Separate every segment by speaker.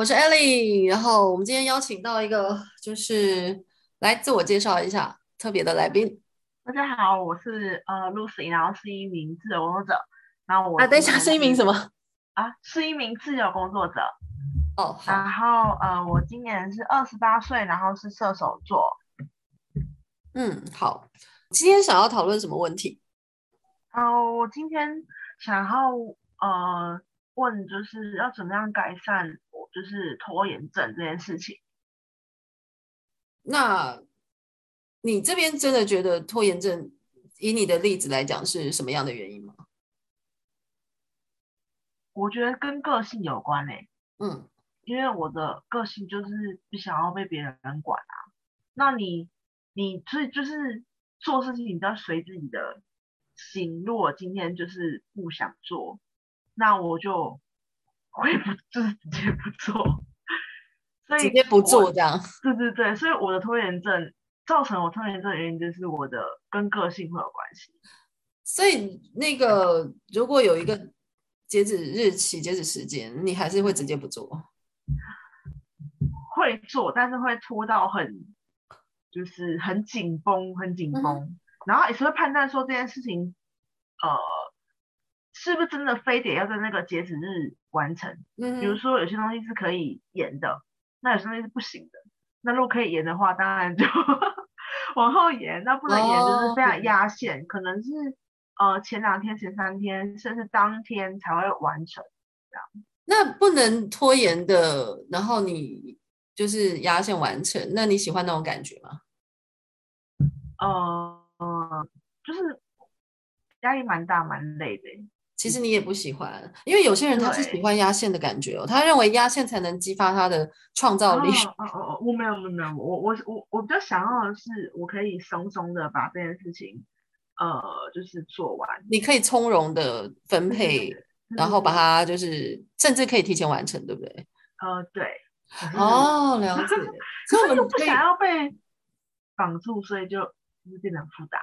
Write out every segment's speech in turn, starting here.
Speaker 1: 我是 Ellie，然后我们今天邀请到一个，就是来自我介绍一下特别的来宾。
Speaker 2: 大家好，我是呃 Lucy，然后是一名自由工作者。然后我
Speaker 1: 啊，等一下是一名什么？
Speaker 2: 啊，是一名自由工作者。
Speaker 1: 哦，好。
Speaker 2: 然后呃，我今年是二十八岁，然后是射手座。
Speaker 1: 嗯，好。今天想要讨论什么问题？
Speaker 2: 哦、呃，我今天想要呃问，就是要怎么样改善。就是拖延症这件事情。
Speaker 1: 那你这边真的觉得拖延症，以你的例子来讲，是什么样的原因吗？
Speaker 2: 我觉得跟个性有关诶。
Speaker 1: 嗯，
Speaker 2: 因为我的个性就是不想要被别人管啊。那你，你所以就是做事情，你都要随自己的心。如果今天就是不想做，那我就。会不就是直接不做，所以
Speaker 1: 直接不做这样。
Speaker 2: 对对对，所以我的拖延症造成我拖延症的原因就是我的跟个性会有关系。
Speaker 1: 所以那个如果有一个截止日期、截止时间，你还是会直接不做？
Speaker 2: 会做，但是会拖到很就是很紧绷、很紧绷，嗯、然后也是会判断说这件事情，呃。是不是真的非得要在那个截止日完成？嗯，比如说有些东西是可以延的，那有些东西是不行的。那如果可以延的话，当然就 往后延；那不能延，就是非常压线，哦、可能是呃前两天、前三天，甚至当天才会完成这样。
Speaker 1: 那不能拖延的，然后你就是压线完成，那你喜欢那种感觉吗？
Speaker 2: 呃呃，就是压力蛮大、蛮累的。
Speaker 1: 其实你也不喜欢，因为有些人他是喜欢压线的感觉哦，他认为压线才能激发他的创造力。
Speaker 2: 哦哦哦，我没有没有没有，我我我我比较想要的是，我可以松松的把这件事情，呃，就是做完。
Speaker 1: 你可以从容的分配，然后把它就是甚至可以提前完成，对不对？
Speaker 2: 呃，对。
Speaker 1: 哦，了 解。
Speaker 2: 所以我就不想要被绑住，所以就就是变得很复杂。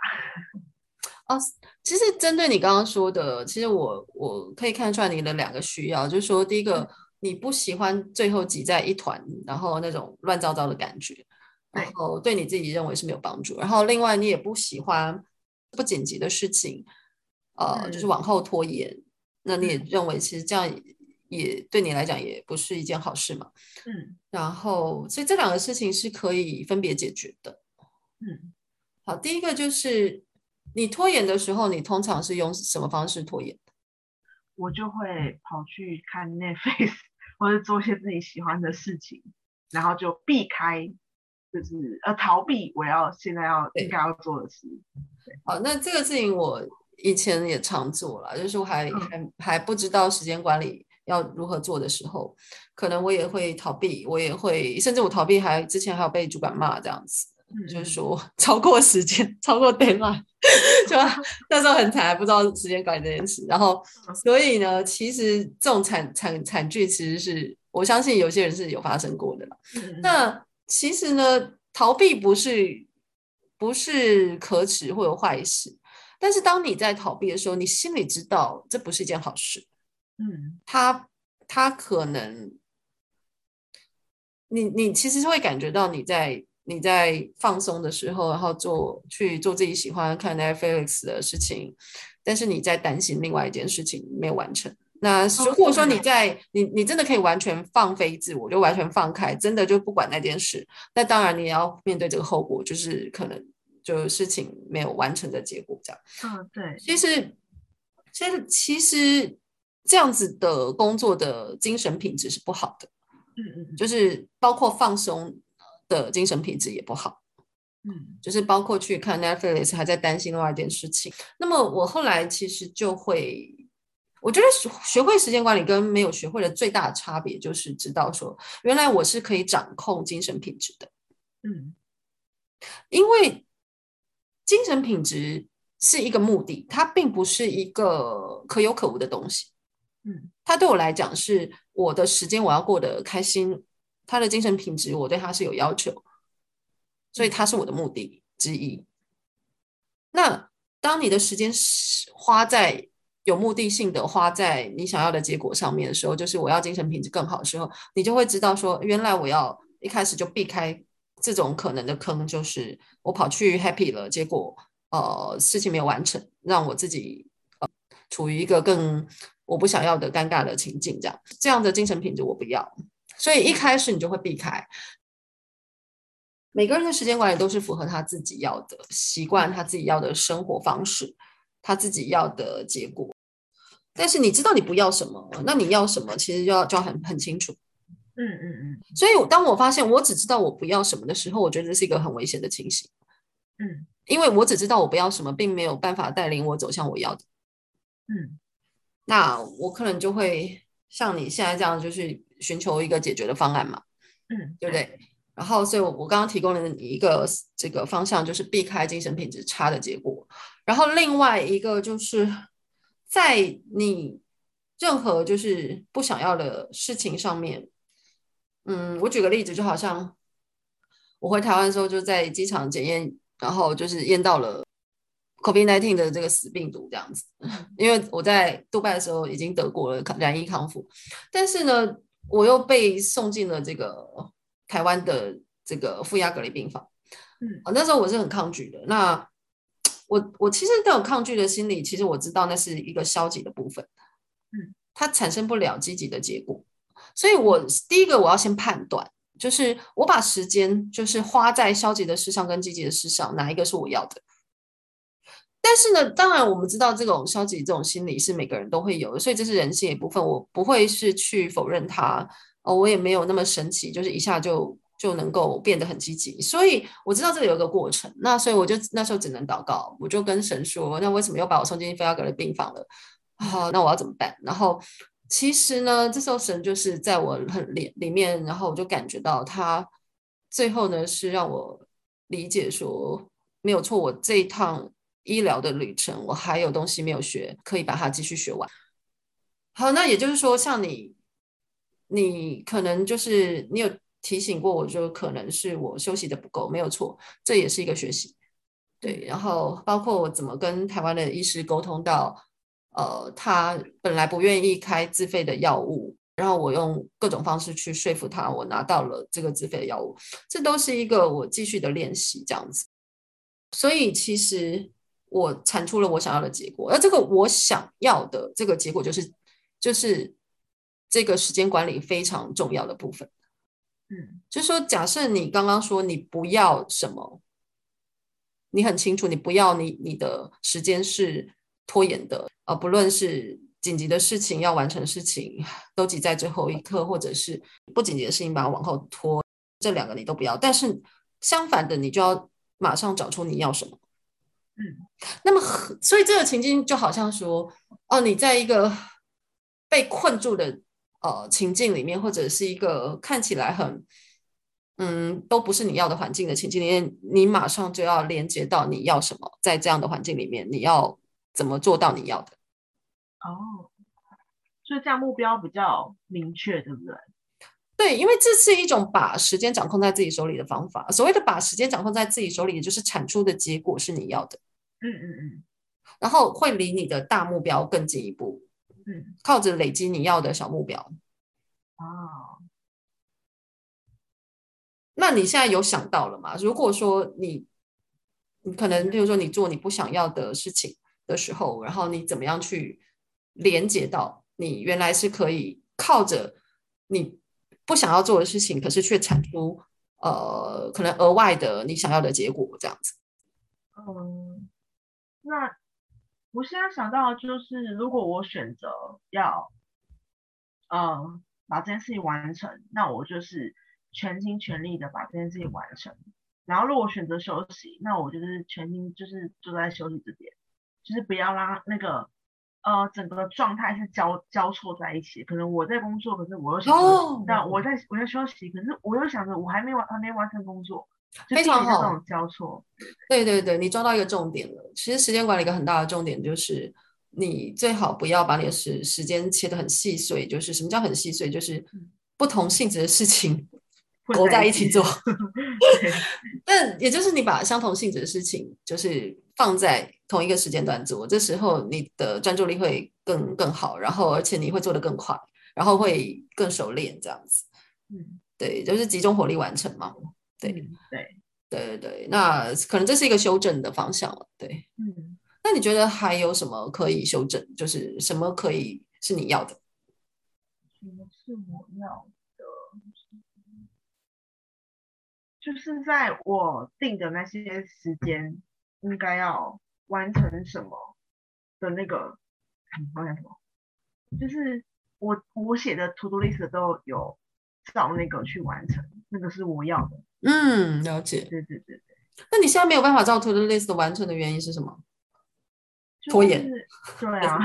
Speaker 1: 哦，其实针对你刚刚说的，其实我我可以看出来你的两个需要，就是说，第一个，你不喜欢最后挤在一团，然后那种乱糟糟的感觉，然后对你自己认为是没有帮助。然后另外，你也不喜欢不紧急的事情，呃，就是往后拖延。那你也认为其实这样也对你来讲也不是一件好事嘛？嗯。然后，所以这两个事情是可以分别解决的。嗯。好，第一个就是。你拖延的时候，你通常是用什么方式拖延？
Speaker 2: 我就会跑去看 Netflix，或者做一些自己喜欢的事情，然后就避开，就是呃逃避我要现在要应该要做的事。
Speaker 1: 好，那这个事情我以前也常做了，就是我还、嗯、还还不知道时间管理要如何做的时候，可能我也会逃避，我也会甚至我逃避还之前还有被主管骂这样子。就是说 超过时间，超过 deadline，就 那时候很惨，还不知道时间管理这件事。然后，所以呢，其实这种惨惨惨剧，其实是我相信有些人是有发生过的啦。那其实呢，逃避不是不是可耻或有坏事，但是当你在逃避的时候，你心里知道这不是一件好事。嗯，他他可能，你你其实是会感觉到你在。你在放松的时候，然后做去做自己喜欢看 Netflix 的事情，但是你在担心另外一件事情没有完成。那如果说你在你你真的可以完全放飞自我，就完全放开，真的就不管那件事，那当然你也要面对这个后果，就是可能就事情没有完成的结果这样。
Speaker 2: 嗯，对。
Speaker 1: 其实其实其实这样子的工作的精神品质是不好的。嗯嗯，就是包括放松。的精神品质也不好，嗯，就是包括去看 Netflix 还在担心另外一件事情。那么我后来其实就会，我觉得学学会时间管理跟没有学会的最大的差别就是知道说，原来我是可以掌控精神品质的，嗯，因为精神品质是一个目的，它并不是一个可有可无的东西，嗯，它对我来讲是我的时间我要过得开心。他的精神品质，我对他是有要求，所以他是我的目的之一。那当你的时间花在有目的性的花在你想要的结果上面的时候，就是我要精神品质更好的时候，你就会知道说，原来我要一开始就避开这种可能的坑，就是我跑去 happy 了，结果呃事情没有完成，让我自己呃处于一个更我不想要的尴尬的情境，这样。这样的精神品质我不要，所以一开始你就会避开。每个人的时间管理都是符合他自己要的习惯，他自己要的生活方式，他自己要的结果。但是你知道你不要什么，那你要什么，其实就要就要很很清楚。
Speaker 2: 嗯嗯嗯。
Speaker 1: 所以当我发现我只知道我不要什么的时候，我觉得这是一个很危险的情形。
Speaker 2: 嗯，
Speaker 1: 因为我只知道我不要什么，并没有办法带领我走向我要的。
Speaker 2: 嗯，
Speaker 1: 那我可能就会像你现在这样，就是寻求一个解决的方案嘛。
Speaker 2: 嗯，
Speaker 1: 对不对？然后，所以我我刚刚提供了你一个这个方向，就是避开精神品质差的结果。然后另外一个就是。在你任何就是不想要的事情上面，嗯，我举个例子，就好像我回台湾的时候，就在机场检验，然后就是验到了 COVID-19 的这个死病毒这样子。因为我在杜拜的时候已经得过了染疫康复，但是呢，我又被送进了这个台湾的这个负压隔离病房。
Speaker 2: 嗯，
Speaker 1: 那时候我是很抗拒的。那我我其实都有抗拒的心理，其实我知道那是一个消极的部分，
Speaker 2: 嗯，
Speaker 1: 它产生不了积极的结果，所以我第一个我要先判断，就是我把时间就是花在消极的事上跟积极的事上，哪一个是我要的？但是呢，当然我们知道这种消极这种心理是每个人都会有的，所以这是人性的一部分，我不会是去否认它，哦，我也没有那么神奇，就是一下就。就能够变得很积极，所以我知道这里有一个过程，那所以我就那时候只能祷告，我就跟神说，那为什么又把我送进负压隔离病房了？好，那我要怎么办？然后其实呢，这时候神就是在我很里里面，然后我就感觉到他最后呢是让我理解说，没有错，我这一趟医疗的旅程，我还有东西没有学，可以把它继续学完。好，那也就是说，像你，你可能就是你有。提醒过我，就可能是我休息的不够，没有错，这也是一个学习。对，然后包括我怎么跟台湾的医师沟通到，呃，他本来不愿意开自费的药物，然后我用各种方式去说服他，我拿到了这个自费的药物，这都是一个我继续的练习，这样子。所以其实我产出了我想要的结果，而这个我想要的这个结果，就是就是这个时间管理非常重要的部分。
Speaker 2: 嗯，
Speaker 1: 就是说，假设你刚刚说你不要什么，你很清楚，你不要你你的时间是拖延的，呃，不论是紧急的事情要完成的事情都挤在最后一刻，或者是不紧急的事情把它往后拖，这两个你都不要。但是相反的，你就要马上找出你要什么。
Speaker 2: 嗯，
Speaker 1: 那么所以这个情境就好像说，哦，你在一个被困住的。呃，情境里面，或者是一个看起来很，嗯，都不是你要的环境的情境里面，你马上就要连接到你要什么，在这样的环境里面，你要怎么做到你要的？
Speaker 2: 哦，所以这样目标比较明确，对不对？
Speaker 1: 对，因为这是一种把时间掌控在自己手里的方法。所谓的把时间掌控在自己手里，也就是产出的结果是你要的。
Speaker 2: 嗯嗯嗯，
Speaker 1: 然后会离你的大目标更进一步。
Speaker 2: 嗯，
Speaker 1: 靠着累积你要的小目标。
Speaker 2: 哦，
Speaker 1: 那你现在有想到了吗？如果说你，你可能比如说你做你不想要的事情的时候，然后你怎么样去连接到你原来是可以靠着你不想要做的事情，可是却产出呃可能额外的你想要的结果这样子。
Speaker 2: 嗯，那。我现在想到的就是，如果我选择要，嗯，把这件事情完成，那我就是全心全力的把这件事情完成。然后，如果选择休息，那我就是全心就是坐在休息这边，就是不要让那个，呃，整个状态是交交错在一起。可能我在工作，可是我又想，oh. 但我在我在休息，可是我又想着我还没完还没完成工作。
Speaker 1: 非常好，
Speaker 2: 交错，
Speaker 1: 对对对，你抓到一个重点了。其实时间管理一个很大的重点就是，你最好不要把你的时时间切得很细碎。就是什么叫很细碎？就是不同性质的事情 合在一起做。但也就是你把相同性质的事情，就是放在同一个时间段做，这时候你的专注力会更更好，然后而且你会做得更快，然后会更熟练这样子。
Speaker 2: 嗯，
Speaker 1: 对，就是集中火力完成嘛。对、
Speaker 2: 嗯、对
Speaker 1: 对对对，那可能这是一个修正的方向了。对，
Speaker 2: 嗯，
Speaker 1: 那你觉得还有什么可以修正？就是什么可以是你要的？
Speaker 2: 什么是我要的？就是在我定的那些时间，应该要完成什么的那个，完成什么？就是我我写的 to do list 都有照那个去完成，那个是我要的。
Speaker 1: 嗯，了解。
Speaker 2: 对对对对。
Speaker 1: 那你现在没有办法照 to do list 完成的原因是什么？
Speaker 2: 就是、
Speaker 1: 拖延。
Speaker 2: 对啊，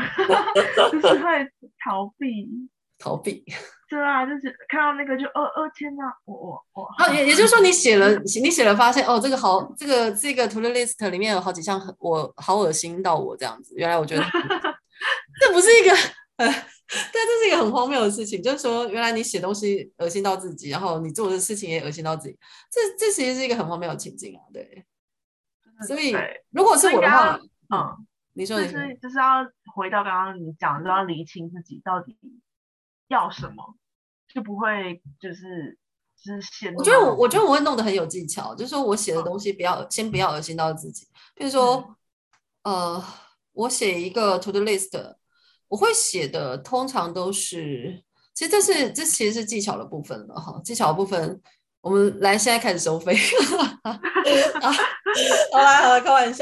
Speaker 2: 就是会逃避。
Speaker 1: 逃避。
Speaker 2: 对啊，就是看到那个就哦哦天哪，我我我。
Speaker 1: 好，也也就是说你写了，你写了发现哦，这个好，这个这个 to do list 里面有好几项很我好恶心到我这样子。原来我觉得 这不是一个呃，对，这是一个很荒谬的事情。就是说，原来你写东西恶心到自己，然后你做的事情也恶心到自己，这这其实是一个很荒谬的情境啊。对，所以如果是我的话，嗯，你说，
Speaker 2: 就是就是要回到刚刚你讲，就要厘清自己到底要什么。就不会就是就是先。
Speaker 1: 我觉得我我觉得我会弄得很有技巧，就是说我写的东西不要、嗯、先不要恶心到自己。比如说，嗯、呃，我写一个 to do list，我会写的通常都是，其实这是这其实是技巧的部分了哈。技巧的部分，我们来现在开始收费。好啦好啦，开玩笑。